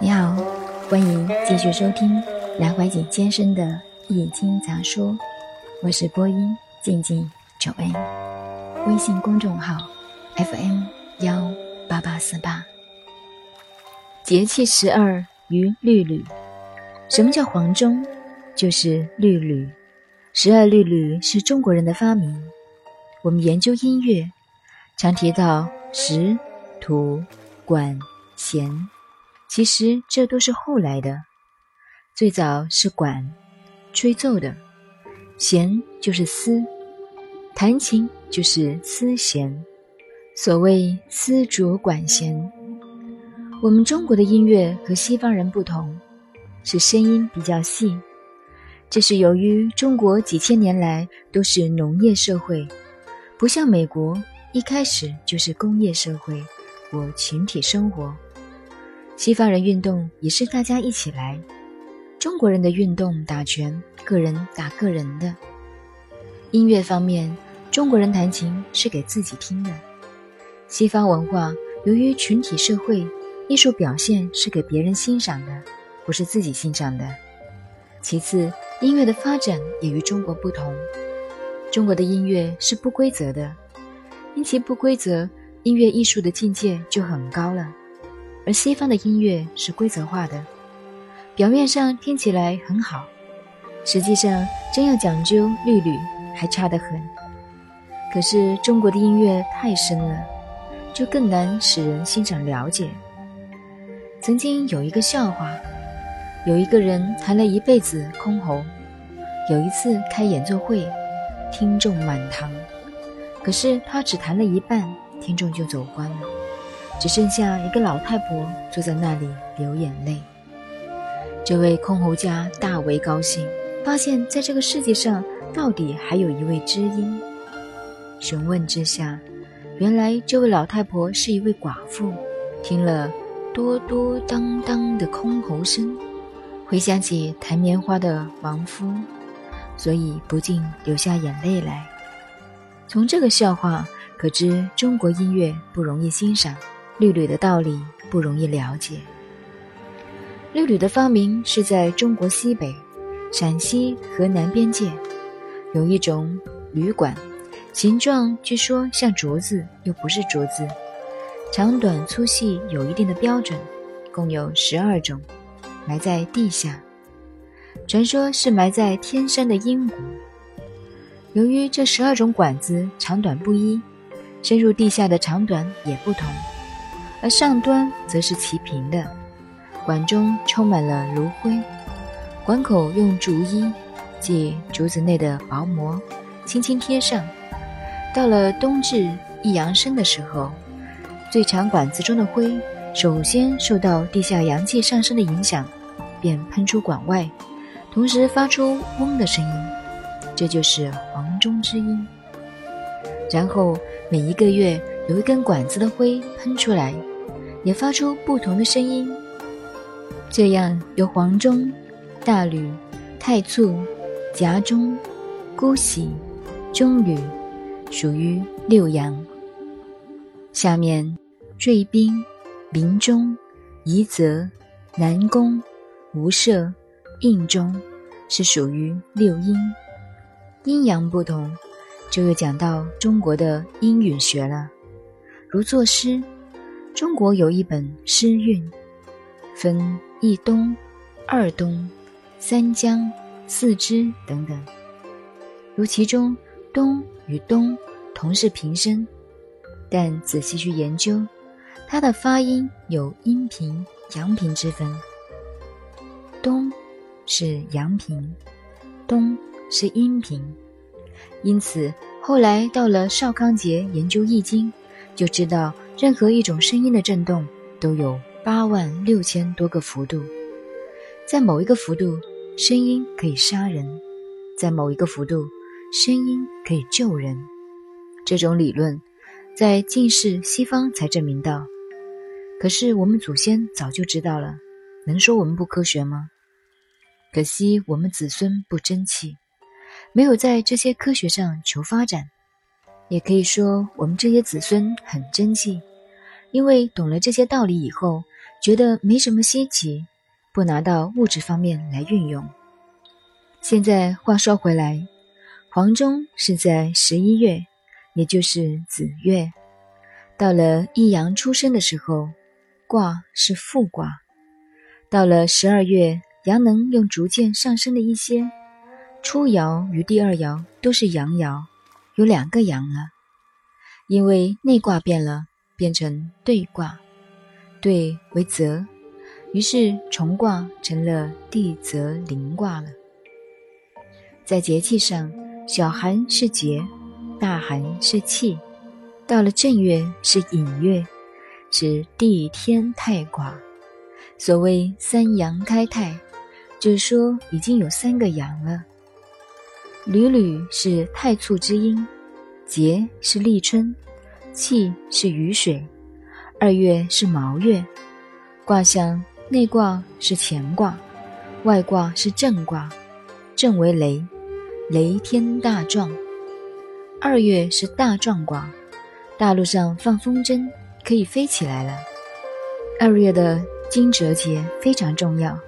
你好，欢迎继续收听南怀瑾先生的《易经杂说》，我是播音静静九 A，微信公众号 FM 幺八八四八。节气十二于律吕，什么叫黄钟？就是律吕。十二律吕是中国人的发明。我们研究音乐，常提到时、土、管、弦。其实这都是后来的，最早是管，吹奏的；弦就是丝，弹琴就是丝弦。所谓丝竹管弦。我们中国的音乐和西方人不同，是声音比较细。这是由于中国几千年来都是农业社会，不像美国一开始就是工业社会或群体生活。西方人运动也是大家一起来，中国人的运动打拳，个人打个人的。音乐方面，中国人弹琴是给自己听的；西方文化由于群体社会，艺术表现是给别人欣赏的，不是自己欣赏的。其次，音乐的发展也与中国不同，中国的音乐是不规则的，因其不规则，音乐艺术的境界就很高了。而西方的音乐是规则化的，表面上听起来很好，实际上真要讲究律吕，还差得很。可是中国的音乐太深了，就更难使人欣赏了解。曾经有一个笑话，有一个人弹了一辈子箜篌，有一次开演奏会，听众满堂，可是他只弹了一半，听众就走光了。只剩下一个老太婆坐在那里流眼泪。这位箜篌家大为高兴，发现在这个世界上到底还有一位知音。询问之下，原来这位老太婆是一位寡妇，听了多多当当的箜篌声，回想起弹棉花的亡夫，所以不禁流下眼泪来。从这个笑话可知，中国音乐不容易欣赏。律吕的道理不容易了解。律吕的发明是在中国西北、陕西、河南边界，有一种铝管，形状据说像竹子，又不是竹子，长短粗细有一定的标准，共有十二种，埋在地下，传说是埋在天山的阴谷。由于这十二种管子长短不一，深入地下的长短也不同。而上端则是齐平的，管中充满了炉灰，管口用竹衣，即竹子内的薄膜，轻轻贴上。到了冬至一阳生的时候，最长管子中的灰首先受到地下阳气上升的影响，便喷出管外，同时发出嗡的声音，这就是黄钟之音。然后每一个月有一根管子的灰喷出来。也发出不同的声音，这样有黄钟、大吕、太簇、夹钟、姑喜、中吕，属于六阳。下面坠宾、鸣钟、夷则、南宫、无赦、应钟，是属于六阴。阴阳不同，就又讲到中国的音韵学了，如作诗。中国有一本诗韵，分一东、二东、三江、四支等等。如其中东与东同是平声，但仔细去研究，它的发音有阴平、阳平之分。东是阳平，东是阴平，因此后来到了邵康节研究易经，就知道。任何一种声音的振动都有八万六千多个幅度，在某一个幅度，声音可以杀人；在某一个幅度，声音可以救人。这种理论在近世西方才证明到，可是我们祖先早就知道了，能说我们不科学吗？可惜我们子孙不争气，没有在这些科学上求发展。也可以说，我们这些子孙很争气，因为懂了这些道理以后，觉得没什么稀奇，不拿到物质方面来运用。现在话说回来，黄钟是在十一月，也就是子月，到了一阳出生的时候，卦是复卦；到了十二月，阳能又逐渐上升的一些，初爻与第二爻都是阳爻，有两个阳了。因为内卦变了，变成兑卦。对为泽，于是重卦成了地泽临卦了。在节气上，小寒是节，大寒是气，到了正月是寅月，是地天泰卦。所谓三阳开泰，就是说已经有三个阳了。缕缕是太簇之音，节是立春，气是雨水。二月是卯月，卦象内卦是乾卦，外卦是震卦，震为雷，雷天大壮。二月是大壮卦，大陆上放风筝可以飞起来了。二月的惊蛰节非常重要，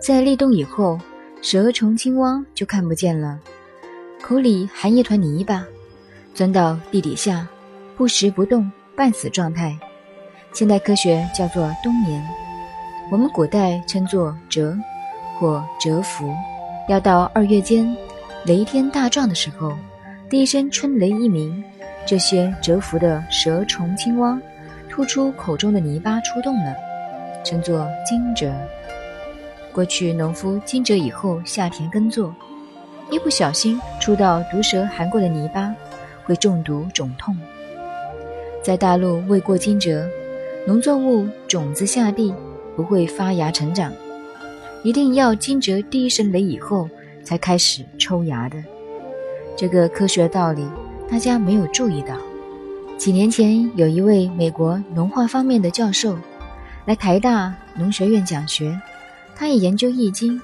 在立冬以后，蛇虫青蛙就看不见了，口里含一团泥巴，钻到地底下，不食不动，半死状态。现代科学叫做冬眠，我们古代称作蛰或蛰伏。要到二月间，雷天大壮的时候，第一声春雷一鸣，这些蛰伏的蛇虫青蛙吐出口中的泥巴出动了，称作惊蛰。过去农夫惊蛰以后下田耕作，一不小心触到毒蛇含过的泥巴，会中毒肿痛。在大陆未过惊蛰。农作物种子下地不会发芽成长，一定要惊蛰第一声雷以后才开始抽芽的。这个科学道理大家没有注意到。几年前有一位美国农化方面的教授来台大农学院讲学，他也研究易经，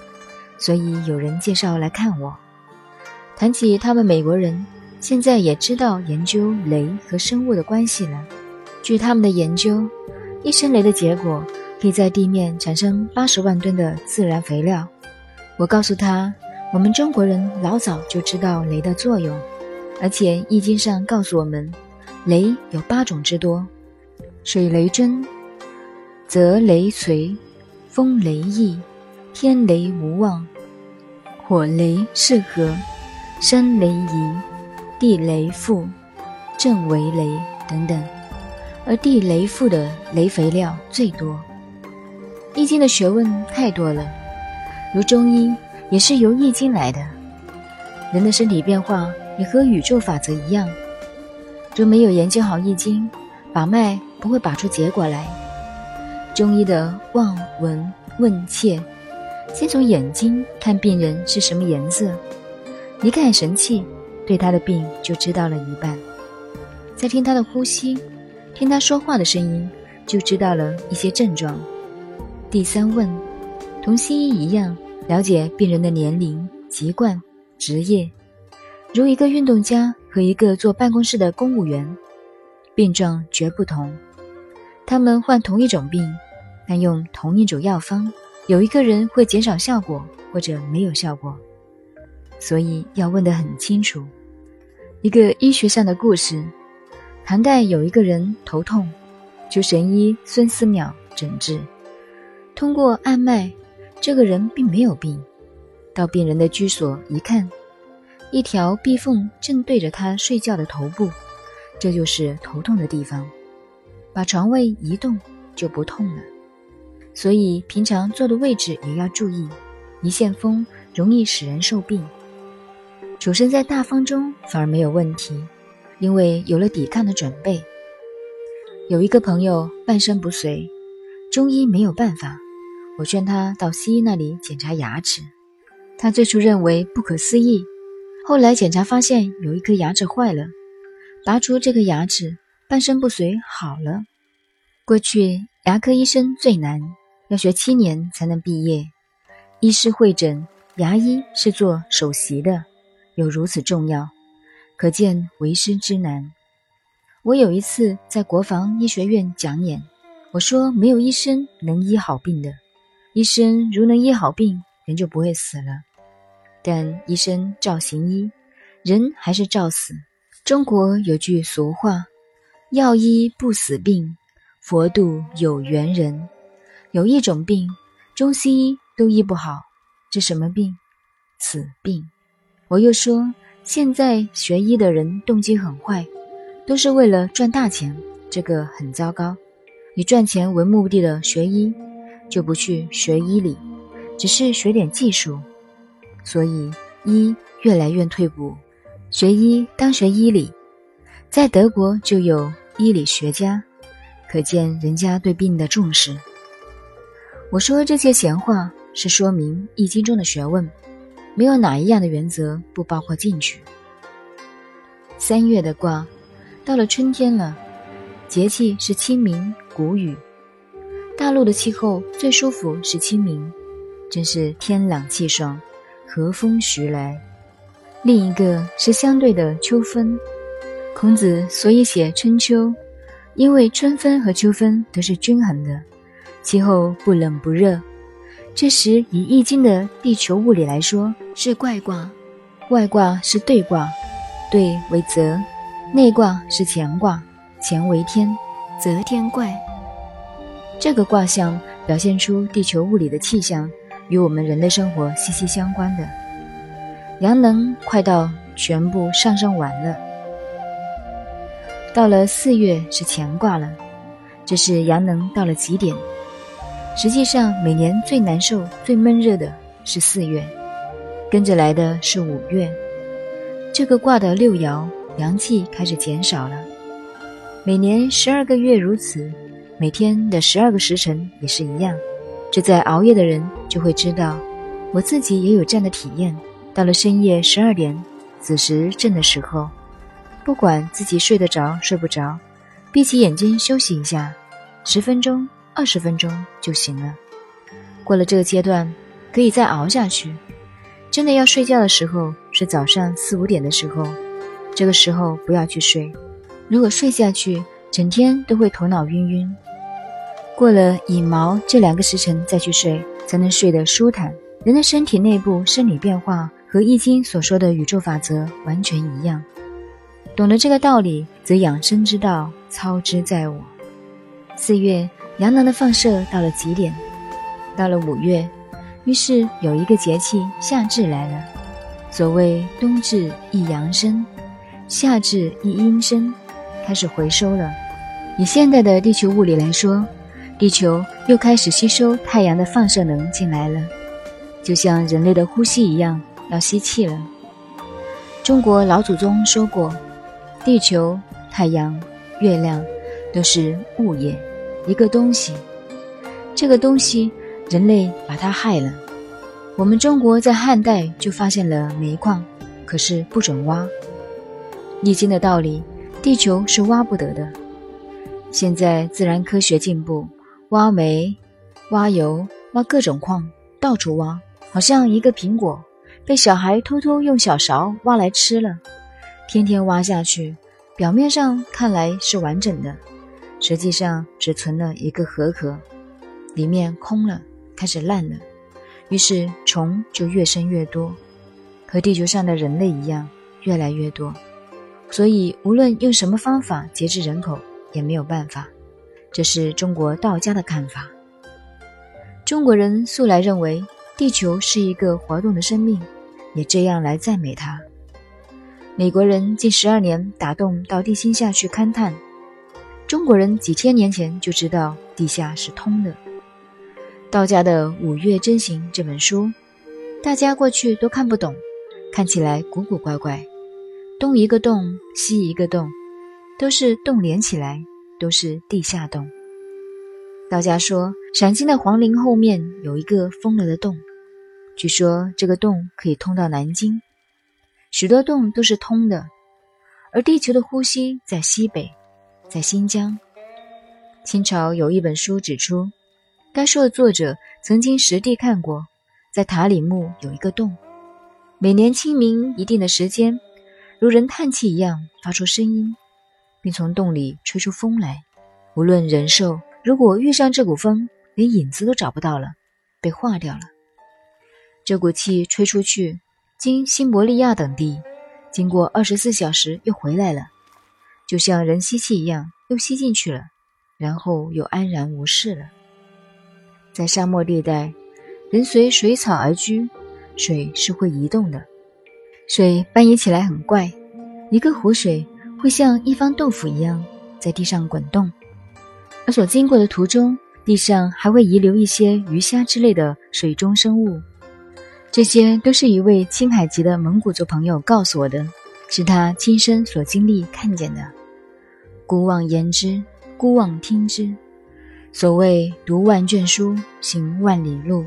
所以有人介绍来看我。谈起他们美国人现在也知道研究雷和生物的关系了。据他们的研究。一声雷的结果，可以在地面产生八十万吨的自然肥料。我告诉他，我们中国人老早就知道雷的作用，而且《易经》上告诉我们，雷有八种之多：水雷真、泽雷锤、风雷翼、天雷无妄、火雷适合、山雷宜、地雷复、震为雷等等。而地雷复的雷肥料最多，《易经》的学问太多了，如中医也是由《易经》来的。人的身体变化也和宇宙法则一样，若没有研究好《易经》，把脉不会把出结果来。中医的望、闻、问、切，先从眼睛看病人是什么颜色，一看神气，对他的病就知道了一半。再听他的呼吸。听他说话的声音，就知道了一些症状。第三问，同西医一样，了解病人的年龄、籍贯、职业。如一个运动家和一个坐办公室的公务员，病状绝不同。他们患同一种病，但用同一种药方，有一个人会减少效果，或者没有效果。所以要问得很清楚。一个医学上的故事。唐代有一个人头痛，求神医孙思邈诊治。通过按脉，这个人并没有病。到病人的居所一看，一条壁缝正对着他睡觉的头部，这就是头痛的地方。把床位移动就不痛了。所以平常坐的位置也要注意，一线风容易使人受病。处身在大风中反而没有问题。因为有了抵抗的准备，有一个朋友半身不遂，中医没有办法，我劝他到西医那里检查牙齿。他最初认为不可思议，后来检查发现有一颗牙齿坏了，拔出这颗牙齿，半身不遂好了。过去牙科医生最难，要学七年才能毕业。医师会诊，牙医是做首席的，有如此重要。可见为师之难。我有一次在国防医学院讲演，我说没有医生能医好病的，医生如能医好病，人就不会死了。但医生照行医，人还是照死。中国有句俗话：“药医不死病，佛度有缘人。”有一种病，中西医都医不好，这什么病？死病。我又说，现在学医的人动机很坏，都是为了赚大钱，这个很糟糕。以赚钱为目的的学医，就不去学医理，只是学点技术。所以医越来越退步，学医当学医理，在德国就有医理学家，可见人家对病的重视。我说这些闲话是说明《易经》中的学问，没有哪一样的原则不包括进去。三月的卦，到了春天了，节气是清明、谷雨，大陆的气候最舒服是清明，真是天朗气爽。和风徐来，另一个是相对的秋分。孔子所以写春秋，因为春分和秋分都是均衡的，气候不冷不热。这时以易经的地球物理来说，是怪卦，外卦是兑卦，兑为泽；内卦是乾卦，乾为天，泽天怪。这个卦象表现出地球物理的气象。与我们人类生活息息相关的阳能快到全部上升完了，到了四月是乾卦了，这是阳能到了极点。实际上，每年最难受、最闷热的是四月，跟着来的是五月。这个卦的六爻阳气开始减少了。每年十二个月如此，每天的十二个时辰也是一样。这在熬夜的人就会知道，我自己也有这样的体验。到了深夜十二点子时正的时候，不管自己睡得着睡不着，闭起眼睛休息一下，十分钟、二十分钟就行了。过了这个阶段，可以再熬下去。真的要睡觉的时候是早上四五点的时候，这个时候不要去睡。如果睡下去，整天都会头脑晕晕。过了乙卯这两个时辰再去睡，才能睡得舒坦。人的身体内部生理变化和《易经》所说的宇宙法则完全一样。懂得这个道理，则养生之道操之在我。四月阳能的放射到了极点，到了五月，于是有一个节气夏至来了。所谓冬至一阳生，夏至一阴生，开始回收了。以现代的地球物理来说。地球又开始吸收太阳的放射能进来了，就像人类的呼吸一样，要吸气了。中国老祖宗说过，地球、太阳、月亮都是物也，一个东西。这个东西，人类把它害了。我们中国在汉代就发现了煤矿，可是不准挖。易经的道理，地球是挖不得的。现在自然科学进步。挖煤、挖油、挖各种矿，到处挖，好像一个苹果被小孩偷偷用小勺挖来吃了。天天挖下去，表面上看来是完整的，实际上只存了一个核壳，里面空了，开始烂了。于是虫就越生越多，和地球上的人类一样，越来越多。所以无论用什么方法节制人口，也没有办法。这是中国道家的看法。中国人素来认为地球是一个活动的生命，也这样来赞美它。美国人近十二年打洞到地心下去勘探，中国人几千年前就知道地下是通的。道家的《五岳真行》这本书，大家过去都看不懂，看起来古古怪怪，东一个洞，西一个洞，都是洞连起来。都是地下洞。道家说，陕西的黄陵后面有一个封了的洞，据说这个洞可以通到南京。许多洞都是通的，而地球的呼吸在西北，在新疆。清朝有一本书指出，该书的作者曾经实地看过，在塔里木有一个洞，每年清明一定的时间，如人叹气一样发出声音。并从洞里吹出风来，无论人兽如果遇上这股风，连影子都找不到了，被化掉了。这股气吹出去，经新伯利亚等地，经过二十四小时又回来了，就像人吸气一样，又吸进去了，然后又安然无事了。在沙漠地带，人随水草而居，水是会移动的，水搬移起来很怪，一个湖水会像一方豆腐一样在地上滚动。而所经过的途中，地上还会遗留一些鱼虾之类的水中生物，这些都是一位青海籍的蒙古族朋友告诉我的，是他亲身所经历看见的。孤望言之，孤望听之。所谓读万卷书，行万里路。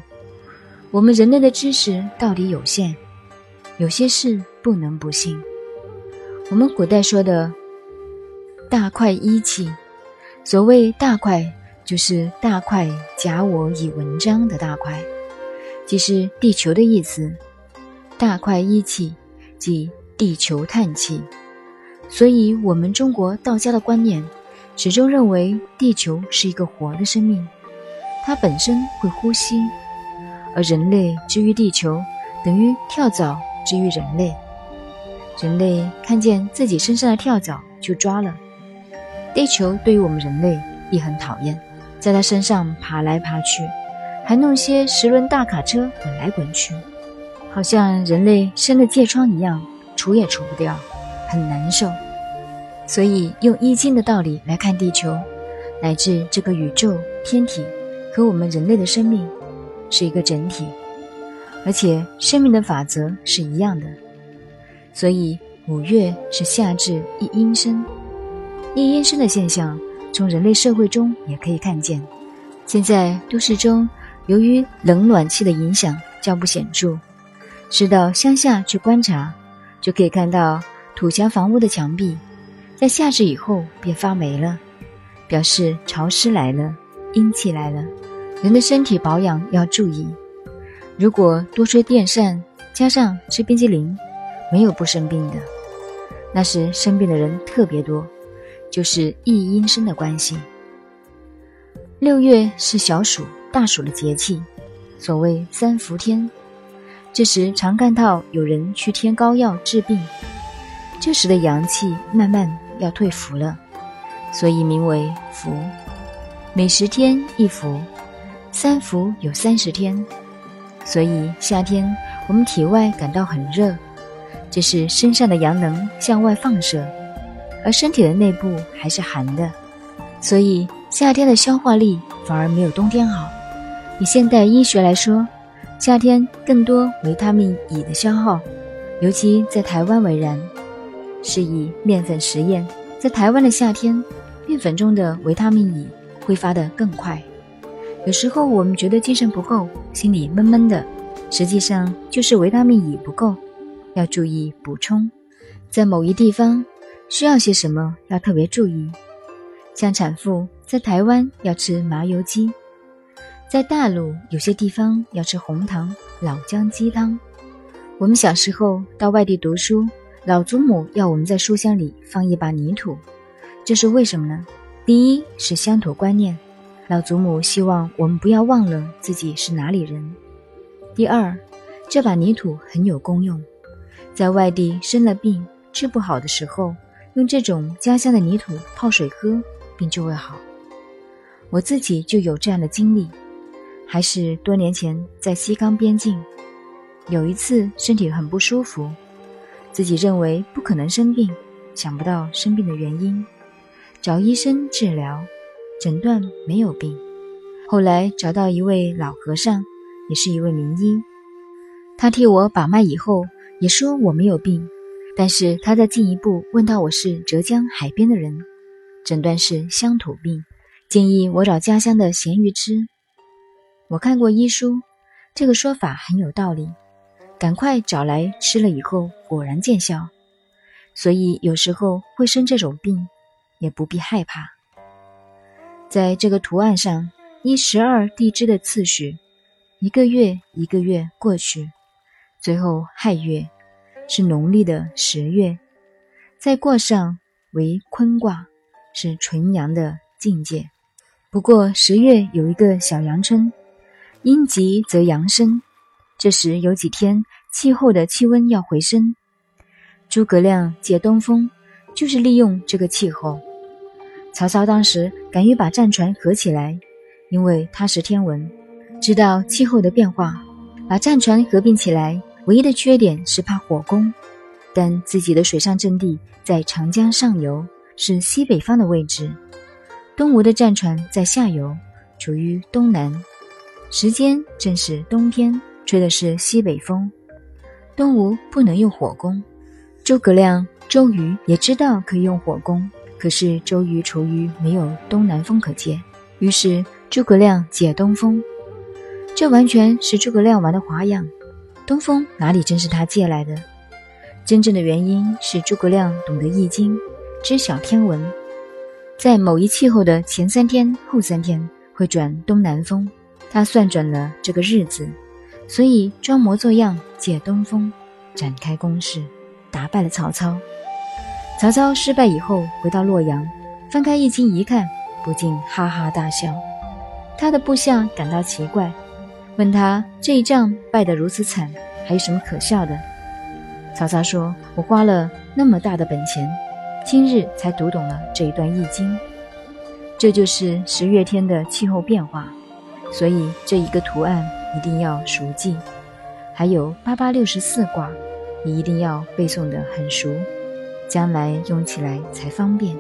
我们人类的知识到底有限，有些事不能不信。我们古代说的“大块一气”。所谓大块，就是大块假我以文章的大块，即是地球的意思。大块一气，即地球叹气。所以，我们中国道家的观念始终认为地球是一个活的生命，它本身会呼吸，而人类之于地球，等于跳蚤之于人类。人类看见自己身上的跳蚤，就抓了。地球对于我们人类也很讨厌，在它身上爬来爬去，还弄些十轮大卡车滚来滚去，好像人类生了疥疮一样，除也除不掉，很难受。所以用易经的道理来看地球，乃至这个宇宙天体和我们人类的生命是一个整体，而且生命的法则是一样的。所以五月是夏至一阴生。一阴生的现象，从人类社会中也可以看见。现在都市中，由于冷暖气的影响较不显著，是到乡下去观察，就可以看到土墙房屋的墙壁，在夏至以后便发霉了，表示潮湿来了，阴气来了。人的身体保养要注意，如果多吹电扇，加上吃冰激凌，没有不生病的，那时生病的人特别多。就是一阴生的关系。六月是小暑、大暑的节气，所谓三伏天。这时常看到有人去添膏药治病，这时的阳气慢慢要退伏了，所以名为伏。每十天一伏，三伏有三十天，所以夏天我们体外感到很热，这是身上的阳能向外放射。而身体的内部还是寒的，所以夏天的消化力反而没有冬天好。以现代医学来说，夏天更多维他命乙的消耗，尤其在台湾为然。是以面粉实验，在台湾的夏天，面粉中的维他命乙挥发得更快。有时候我们觉得精神不够，心里闷闷的，实际上就是维他命乙不够，要注意补充。在某一地方。需要些什么要特别注意，像产妇在台湾要吃麻油鸡，在大陆有些地方要吃红糖老姜鸡汤。我们小时候到外地读书，老祖母要我们在书箱里放一把泥土，这是为什么呢？第一是乡土观念，老祖母希望我们不要忘了自己是哪里人；第二，这把泥土很有功用，在外地生了病治不好的时候。用这种家乡的泥土泡水喝，病就会好。我自己就有这样的经历，还是多年前在西冈边境，有一次身体很不舒服，自己认为不可能生病，想不到生病的原因，找医生治疗，诊断没有病。后来找到一位老和尚，也是一位名医，他替我把脉以后，也说我没有病。但是他在进一步问到我是浙江海边的人，诊断是乡土病，建议我找家乡的咸鱼吃。我看过医书，这个说法很有道理，赶快找来吃了以后果然见效。所以有时候会生这种病，也不必害怕。在这个图案上依十二地支的次序，一个月一个月过去，最后亥月。是农历的十月，再过上为坤卦，是纯阳的境界。不过十月有一个小阳春，阴极则阳生，这时有几天气候的气温要回升。诸葛亮借东风，就是利用这个气候。曹操当时敢于把战船合起来，因为他识天文，知道气候的变化。把战船合并起来，唯一的缺点是怕火攻。但自己的水上阵地在长江上游，是西北方的位置。东吴的战船在下游，处于东南，时间正是冬天，吹的是西北风。东吴不能用火攻。诸葛亮、周瑜也知道可以用火攻，可是周瑜愁于没有东南风可借，于是诸葛亮借东风。这完全是诸葛亮玩的花样。东风哪里真是他借来的？真正的原因是诸葛亮懂得易经，知晓天文，在某一气候的前三天、后三天会转东南风，他算准了这个日子，所以装模作样借东风，展开攻势。打败了曹操。曹操失败以后，回到洛阳，翻开《易经》一看，不禁哈哈大笑。他的部下感到奇怪，问他这一仗败得如此惨，还有什么可笑的？曹操说：“我花了那么大的本钱，今日才读懂了这一段《易经》，这就是十月天的气候变化，所以这一个图案一定要熟记。还有八八六十四卦。”你一定要背诵的很熟，将来用起来才方便。